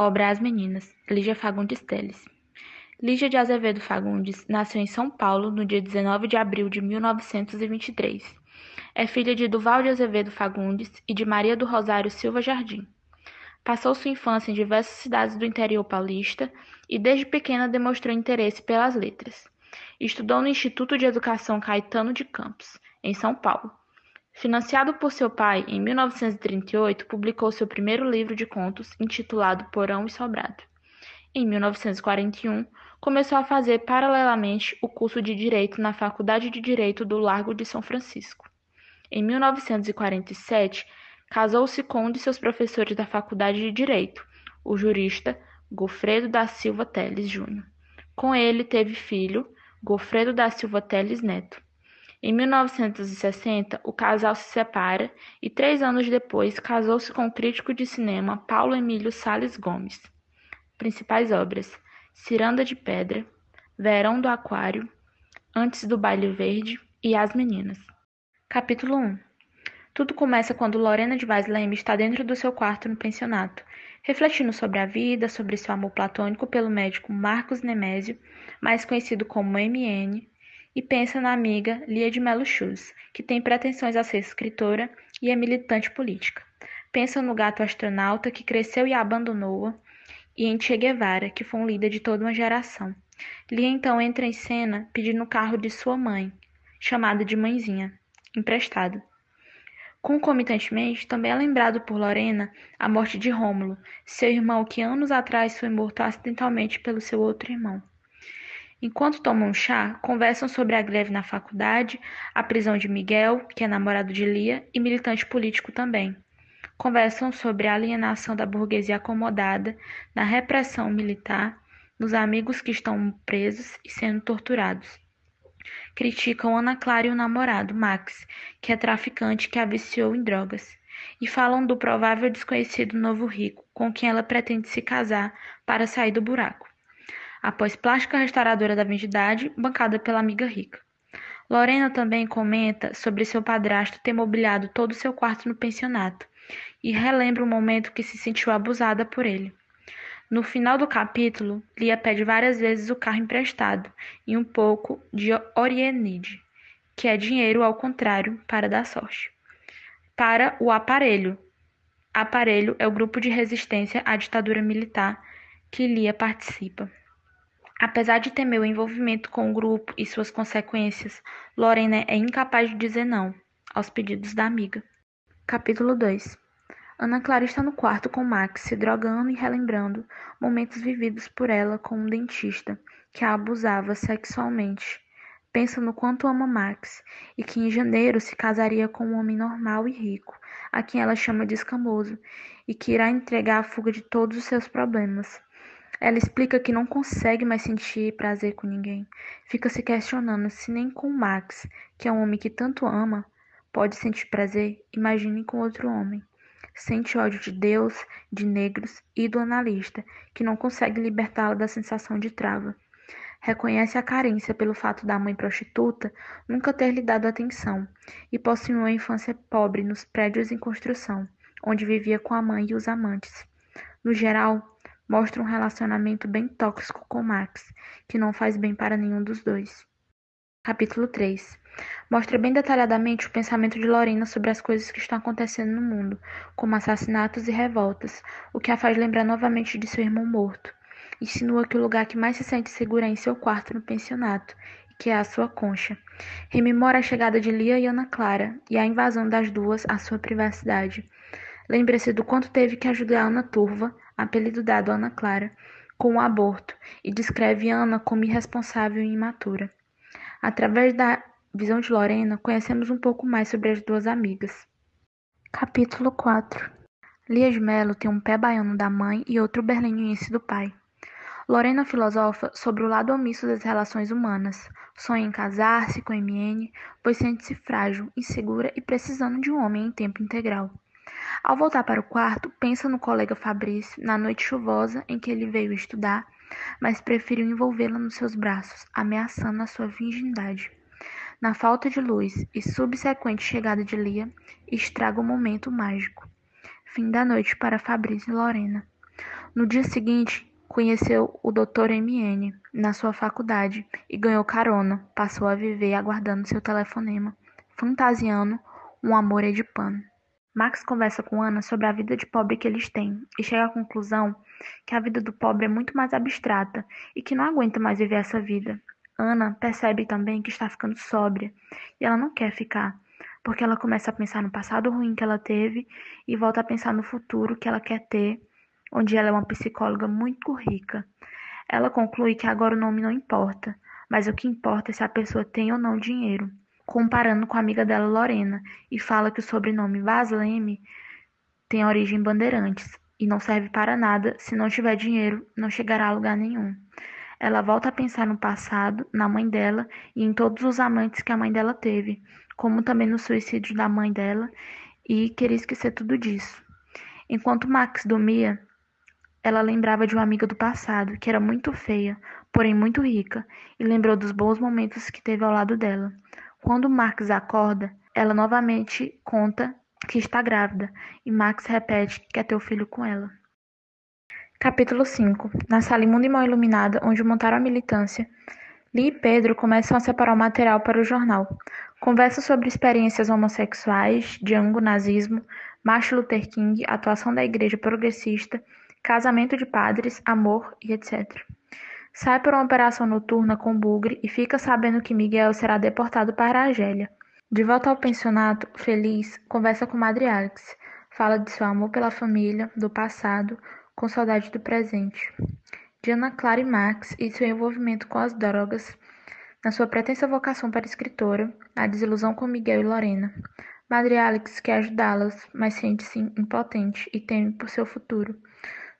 Obra As Meninas, Lígia Fagundes Teles. Lígia de Azevedo Fagundes nasceu em São Paulo no dia 19 de abril de 1923. É filha de Duval de Azevedo Fagundes e de Maria do Rosário Silva Jardim. Passou sua infância em diversas cidades do interior paulista e desde pequena demonstrou interesse pelas letras. Estudou no Instituto de Educação Caetano de Campos, em São Paulo. Financiado por seu pai, em 1938 publicou seu primeiro livro de contos, intitulado Porão e Sobrado. Em 1941, começou a fazer paralelamente o curso de Direito na Faculdade de Direito do Largo de São Francisco. Em 1947, casou-se com um de seus professores da Faculdade de Direito, o jurista Gofredo da Silva Teles Júnior. Com ele teve filho, Gofredo da Silva Teles Neto. Em 1960, o casal se separa e três anos depois casou-se com o crítico de cinema Paulo Emílio Sales Gomes. Principais obras: Ciranda de Pedra, Verão do Aquário, Antes do Baile Verde e As Meninas. Capítulo 1 Tudo começa quando Lorena de Vaz Leme está dentro do seu quarto no pensionato, refletindo sobre a vida, sobre seu amor platônico pelo médico Marcos Nemésio, mais conhecido como MN, e pensa na amiga Lia de Melo Chus, que tem pretensões a ser escritora e é militante política. Pensa no gato astronauta que cresceu e abandonou-a, e em Che Guevara, que foi um líder de toda uma geração. Lia então entra em cena pedindo o carro de sua mãe, chamada de mãezinha, emprestado. Concomitantemente, também é lembrado por Lorena a morte de Rômulo, seu irmão que anos atrás foi morto acidentalmente pelo seu outro irmão. Enquanto tomam chá, conversam sobre a greve na faculdade, a prisão de Miguel, que é namorado de Lia e militante político também. Conversam sobre a alienação da burguesia acomodada, na repressão militar, nos amigos que estão presos e sendo torturados. Criticam Ana Clara e o namorado, Max, que é traficante que a viciou em drogas. E falam do provável desconhecido novo rico, com quem ela pretende se casar para sair do buraco após plástica restauradora da vendidade, bancada pela amiga rica. Lorena também comenta sobre seu padrasto ter mobiliado todo o seu quarto no pensionato e relembra o momento que se sentiu abusada por ele. No final do capítulo, Lia pede várias vezes o carro emprestado e um pouco de Orienide, que é dinheiro ao contrário para dar sorte. Para o aparelho. Aparelho é o grupo de resistência à ditadura militar que Lia participa. Apesar de temer o envolvimento com o grupo e suas consequências, Lorena é incapaz de dizer não aos pedidos da amiga. Capítulo 2 Ana Clara está no quarto com Max, se drogando e relembrando momentos vividos por ela com um dentista que a abusava sexualmente. Pensa no quanto ama Max e que em janeiro se casaria com um homem normal e rico, a quem ela chama de escamoso, e que irá entregar a fuga de todos os seus problemas. Ela explica que não consegue mais sentir prazer com ninguém. Fica se questionando se nem com Max, que é um homem que tanto ama, pode sentir prazer, imagine com outro homem. Sente ódio de Deus, de negros e do analista, que não consegue libertá-la da sensação de trava. Reconhece a carência pelo fato da mãe prostituta nunca ter lhe dado atenção e possuir uma infância pobre nos prédios em construção, onde vivia com a mãe e os amantes. No geral, mostra um relacionamento bem tóxico com Max, que não faz bem para nenhum dos dois. Capítulo 3 Mostra bem detalhadamente o pensamento de Lorena sobre as coisas que estão acontecendo no mundo, como assassinatos e revoltas, o que a faz lembrar novamente de seu irmão morto. Insinua que o lugar que mais se sente segura é em seu quarto no pensionato, que é a sua concha. Rememora a chegada de Lia e Ana Clara e a invasão das duas à sua privacidade. Lembra-se do quanto teve que ajudar Ana Turva, apelido dado a Ana Clara, com o aborto e descreve Ana como irresponsável e imatura. Através da visão de Lorena, conhecemos um pouco mais sobre as duas amigas. Capítulo 4 Lia de Mello tem um pé baiano da mãe e outro berliniense do pai. Lorena filosofa sobre o lado omisso das relações humanas. Sonha em casar-se com MN, pois sente-se frágil, insegura e precisando de um homem em tempo integral. Ao voltar para o quarto, pensa no colega Fabrício na noite chuvosa em que ele veio estudar, mas preferiu envolvê-la nos seus braços, ameaçando a sua virgindade. Na falta de luz e subsequente chegada de Lia, estraga o momento mágico. Fim da noite para Fabrício e Lorena. No dia seguinte, conheceu o Dr. MN na sua faculdade e ganhou carona. Passou a viver aguardando seu telefonema, fantasiando um amor é de pano. Max conversa com Ana sobre a vida de pobre que eles têm e chega à conclusão que a vida do pobre é muito mais abstrata e que não aguenta mais viver essa vida. Ana percebe também que está ficando sóbria e ela não quer ficar, porque ela começa a pensar no passado ruim que ela teve e volta a pensar no futuro que ela quer ter, onde ela é uma psicóloga muito rica. Ela conclui que agora o nome não importa, mas o que importa é se a pessoa tem ou não dinheiro comparando com a amiga dela Lorena, e fala que o sobrenome Vasleme tem origem Bandeirantes e não serve para nada, se não tiver dinheiro, não chegará a lugar nenhum. Ela volta a pensar no passado, na mãe dela e em todos os amantes que a mãe dela teve, como também no suicídio da mãe dela, e queria esquecer tudo disso. Enquanto Max dormia, ela lembrava de uma amiga do passado, que era muito feia, porém muito rica, e lembrou dos bons momentos que teve ao lado dela. Quando Max acorda, ela novamente conta que está grávida e Max repete que quer ter o filho com ela. Capítulo 5 Na sala imunda e mal iluminada, onde montaram a militância, Lee e Pedro começam a separar o material para o jornal. Conversam sobre experiências homossexuais, Django, nazismo, Martin Luther King, atuação da igreja progressista, casamento de padres, amor e etc. Sai para uma operação noturna com Bugre e fica sabendo que Miguel será deportado para Argélia. De volta ao pensionato, feliz, conversa com Madre Alex. Fala de seu amor pela família, do passado, com saudade do presente. Diana Clara e Max e seu envolvimento com as drogas, na sua pretensa vocação para escritora, a desilusão com Miguel e Lorena. Madre Alex quer ajudá-las, mas sente-se impotente e teme por seu futuro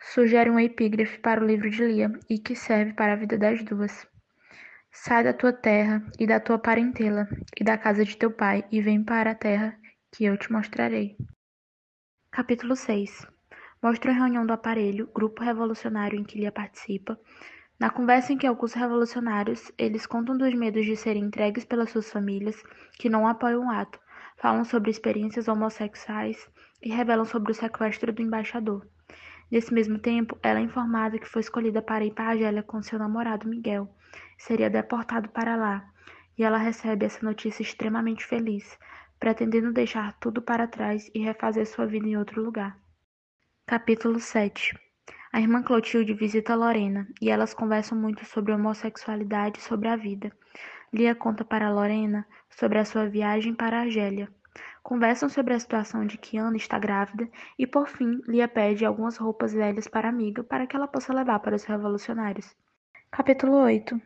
sugere um epígrafe para o livro de Lia e que serve para a vida das duas. Sai da tua terra e da tua parentela e da casa de teu pai e vem para a terra que eu te mostrarei. Capítulo 6 Mostra a reunião do aparelho, grupo revolucionário em que Lia participa. Na conversa em que alguns revolucionários, eles contam dos medos de serem entregues pelas suas famílias, que não apoiam o ato, falam sobre experiências homossexuais e revelam sobre o sequestro do embaixador. Nesse mesmo tempo, ela é informada que foi escolhida para ir para Argélia com seu namorado Miguel. Seria deportado para lá, e ela recebe essa notícia extremamente feliz, pretendendo deixar tudo para trás e refazer sua vida em outro lugar. Capítulo 7 A irmã Clotilde visita Lorena e elas conversam muito sobre homossexualidade e sobre a vida. Lia conta para Lorena sobre a sua viagem para Argélia. Conversam sobre a situação de que Ana está grávida e, por fim, Lia pede algumas roupas velhas para a amiga para que ela possa levar para os revolucionários. Capítulo 8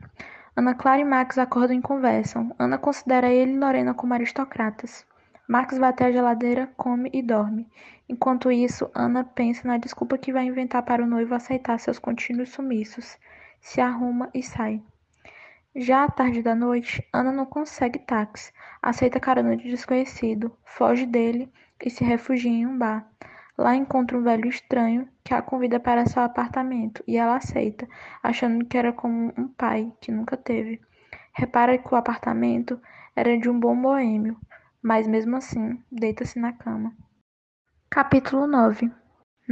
Ana Clara e Max acordam e conversam. Ana considera ele e Lorena como aristocratas. Max vai até a geladeira, come e dorme. Enquanto isso, Ana pensa na desculpa que vai inventar para o noivo aceitar seus contínuos sumiços. Se arruma e sai. Já à tarde da noite, Ana não consegue táxi, aceita carona de desconhecido, foge dele e se refugia em um bar. Lá encontra um velho estranho que a convida para seu apartamento e ela aceita, achando que era como um pai que nunca teve. Repara que o apartamento era de um bom boêmio, mas mesmo assim deita-se na cama. Capítulo 9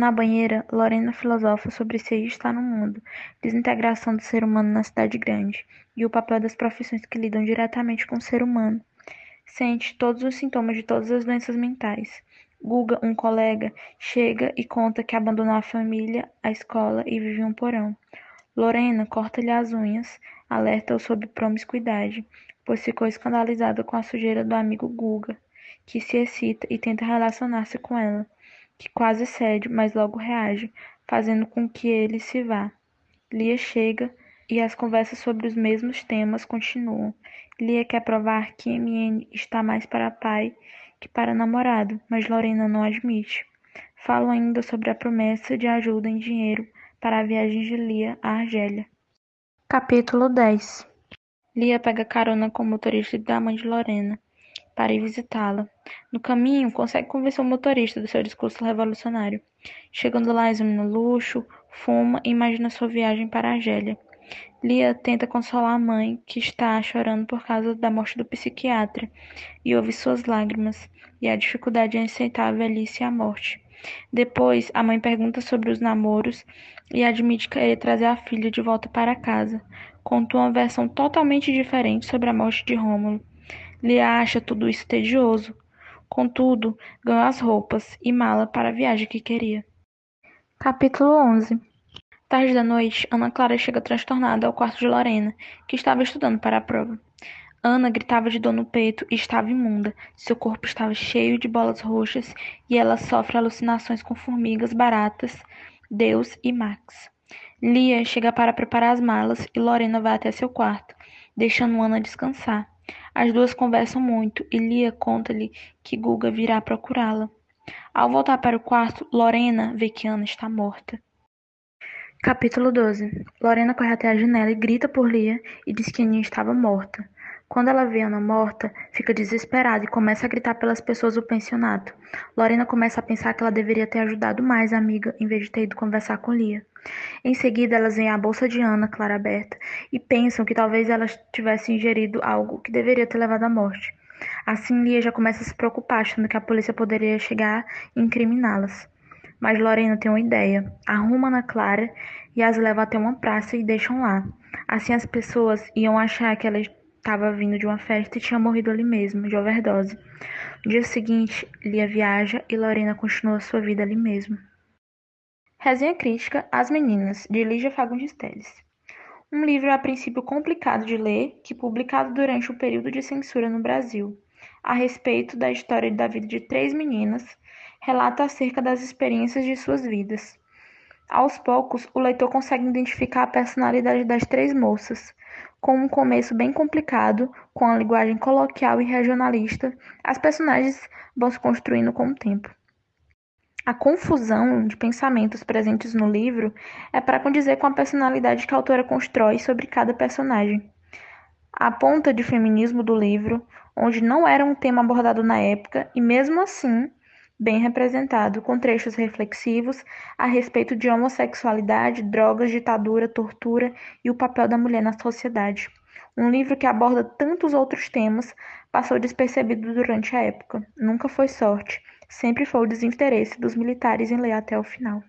na banheira, Lorena filosofa sobre se está no mundo, desintegração do ser humano na cidade grande, e o papel das profissões que lidam diretamente com o ser humano. Sente todos os sintomas de todas as doenças mentais. Guga, um colega, chega e conta que abandonou a família, a escola e vive em um porão. Lorena corta-lhe as unhas, alerta-o sobre promiscuidade, pois ficou escandalizada com a sujeira do amigo Guga, que se excita e tenta relacionar-se com ela que quase cede, mas logo reage, fazendo com que ele se vá. Lia chega e as conversas sobre os mesmos temas continuam. Lia quer provar que MN está mais para pai que para namorado, mas Lorena não admite. Falam ainda sobre a promessa de ajuda em dinheiro para a viagem de Lia à Argélia. Capítulo 10 Lia pega carona com o motorista da mãe de Lorena para ir visitá-la. No caminho, consegue convencer o motorista do seu discurso revolucionário. Chegando lá, examina luxo, fuma e imagina sua viagem para a Argélia. Lia tenta consolar a mãe, que está chorando por causa da morte do psiquiatra, e ouve suas lágrimas, e a dificuldade em aceitar a velhice e a morte. Depois, a mãe pergunta sobre os namoros e admite querer trazer a filha de volta para casa. Conta uma versão totalmente diferente sobre a morte de Rômulo. Lia acha tudo isso tedioso. Contudo, ganhou as roupas e mala para a viagem que queria. Capítulo 11 Tarde da noite, Ana Clara chega transtornada ao quarto de Lorena, que estava estudando para a prova. Ana gritava de dor no peito e estava imunda. Seu corpo estava cheio de bolas roxas e ela sofre alucinações com formigas, baratas, Deus e Max. Lia chega para preparar as malas e Lorena vai até seu quarto, deixando Ana descansar. As duas conversam muito e Lia conta-lhe que Guga virá procurá-la. Ao voltar para o quarto, Lorena vê que Ana está morta. Capítulo 12 Lorena corre até a janela e grita por Lia e diz que Aninha estava morta. Quando ela vê Ana morta, fica desesperada e começa a gritar pelas pessoas do pensionato. Lorena começa a pensar que ela deveria ter ajudado mais a amiga em vez de ter ido conversar com Lia. Em seguida, elas veem a bolsa de Ana, clara aberta, e pensam que talvez ela tivesse ingerido algo que deveria ter levado à morte. Assim, Lia já começa a se preocupar, achando que a polícia poderia chegar e incriminá-las. Mas Lorena tem uma ideia. Arruma Ana Clara e as leva até uma praça e deixam lá. Assim, as pessoas iam achar que ela estava vindo de uma festa e tinha morrido ali mesmo, de overdose. No dia seguinte, Lia viaja e Lorena continua sua vida ali mesmo. Resenha crítica As Meninas, de Lígia Fagundes. Um livro a princípio complicado de ler, que publicado durante o período de censura no Brasil, a respeito da história da vida de três meninas, relata acerca das experiências de suas vidas. Aos poucos, o leitor consegue identificar a personalidade das três moças, com um começo bem complicado, com a linguagem coloquial e regionalista, as personagens vão se construindo com o tempo. A confusão de pensamentos presentes no livro é para condizer com a personalidade que a autora constrói sobre cada personagem. A ponta de feminismo do livro, onde não era um tema abordado na época e mesmo assim bem representado, com trechos reflexivos a respeito de homossexualidade, drogas, ditadura, tortura e o papel da mulher na sociedade. Um livro que aborda tantos outros temas passou despercebido durante a época. Nunca foi sorte, sempre foi o desinteresse dos militares em ler até o final.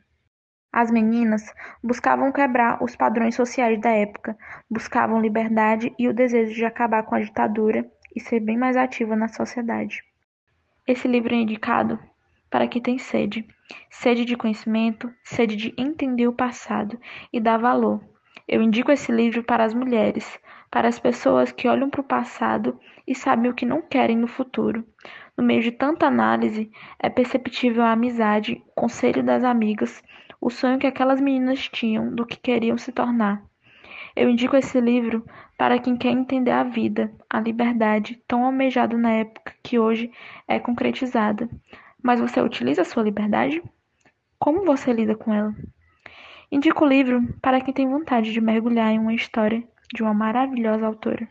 As meninas buscavam quebrar os padrões sociais da época, buscavam liberdade e o desejo de acabar com a ditadura e ser bem mais ativa na sociedade. Esse livro é indicado para quem tem sede, sede de conhecimento, sede de entender o passado e dar valor. Eu indico esse livro para as mulheres, para as pessoas que olham para o passado e sabem o que não querem no futuro. No meio de tanta análise, é perceptível a amizade, o conselho das amigas, o sonho que aquelas meninas tinham do que queriam se tornar. Eu indico esse livro para quem quer entender a vida, a liberdade, tão almejada na época que hoje é concretizada. Mas você utiliza a sua liberdade? Como você lida com ela? Indico o livro para quem tem vontade de mergulhar em uma história de uma maravilhosa autora.